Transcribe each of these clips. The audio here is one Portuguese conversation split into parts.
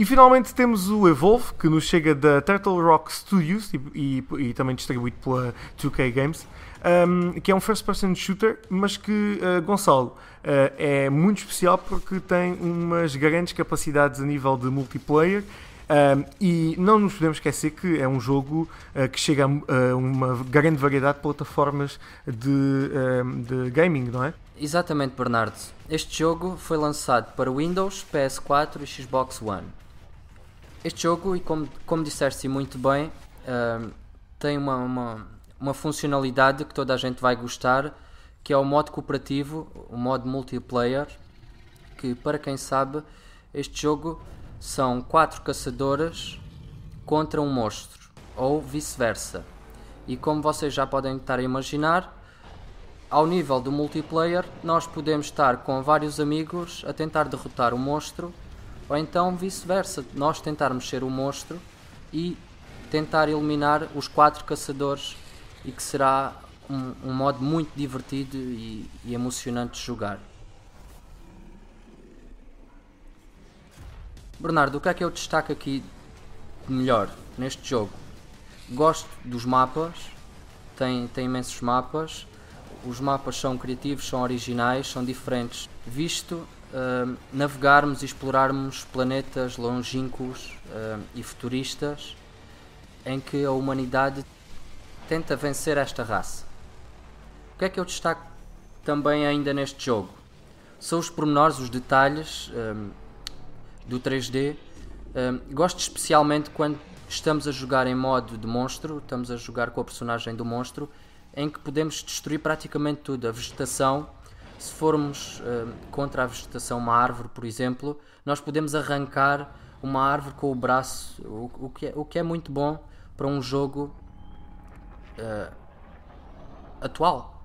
E finalmente temos o Evolve, que nos chega da Turtle Rock Studios e, e, e também distribuído pela 2K Games, um, que é um first-person shooter, mas que, uh, Gonçalo, uh, é muito especial porque tem umas grandes capacidades a nível de multiplayer. Um, e não nos podemos esquecer que é um jogo uh, que chega a uma grande variedade de plataformas de, de gaming, não é? Exatamente, Bernardo. Este jogo foi lançado para Windows, PS4 e Xbox One. Este jogo, e como, como disseste muito bem, tem uma, uma, uma, funcionalidade que toda a gente vai gostar, que é o modo cooperativo, o modo multiplayer, que para quem sabe, este jogo são quatro caçadoras contra um monstro, ou vice-versa. E como vocês já podem estar a imaginar, ao nível do multiplayer, nós podemos estar com vários amigos a tentar derrotar o monstro ou então vice-versa, nós tentarmos ser o monstro e tentar eliminar os quatro caçadores e que será um, um modo muito divertido e, e emocionante de jogar. Bernardo, o que é que eu destaco aqui de melhor neste jogo? Gosto dos mapas, tem, tem imensos mapas, os mapas são criativos, são originais, são diferentes, visto uh, navegarmos e explorarmos planetas longínquos uh, e futuristas em que a humanidade tenta vencer esta raça. O que é que eu destaco também ainda neste jogo? São os pormenores, os detalhes um, do 3D. Um, gosto especialmente quando estamos a jogar em modo de monstro, estamos a jogar com a personagem do monstro, em que podemos destruir praticamente tudo, a vegetação se formos uh, contra a vegetação, uma árvore, por exemplo, nós podemos arrancar uma árvore com o braço, o, o, que, é, o que é muito bom para um jogo uh, atual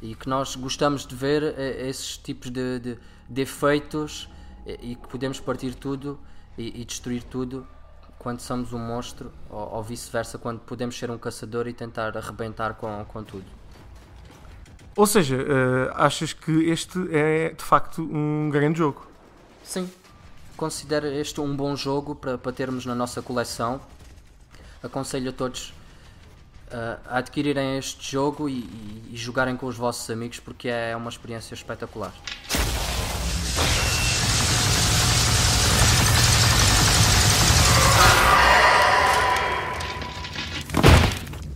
e que nós gostamos de ver uh, esses tipos de, de, de efeitos e, e, que podemos partir tudo e, e, destruir tudo quando somos um monstro ou, ou vice-versa, quando podemos ser um caçador e tentar arrebentar com, com tudo. Ou seja, uh, achas que este é de facto um grande jogo? Sim, considero este um bom jogo para, para termos na nossa coleção. Aconselho a todos uh, adquirirem este jogo e, e, e jogarem com os vossos amigos porque é uma experiência espetacular.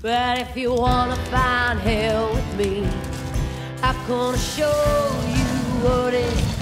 But if you wanna find hell with me I'm gonna show you what it's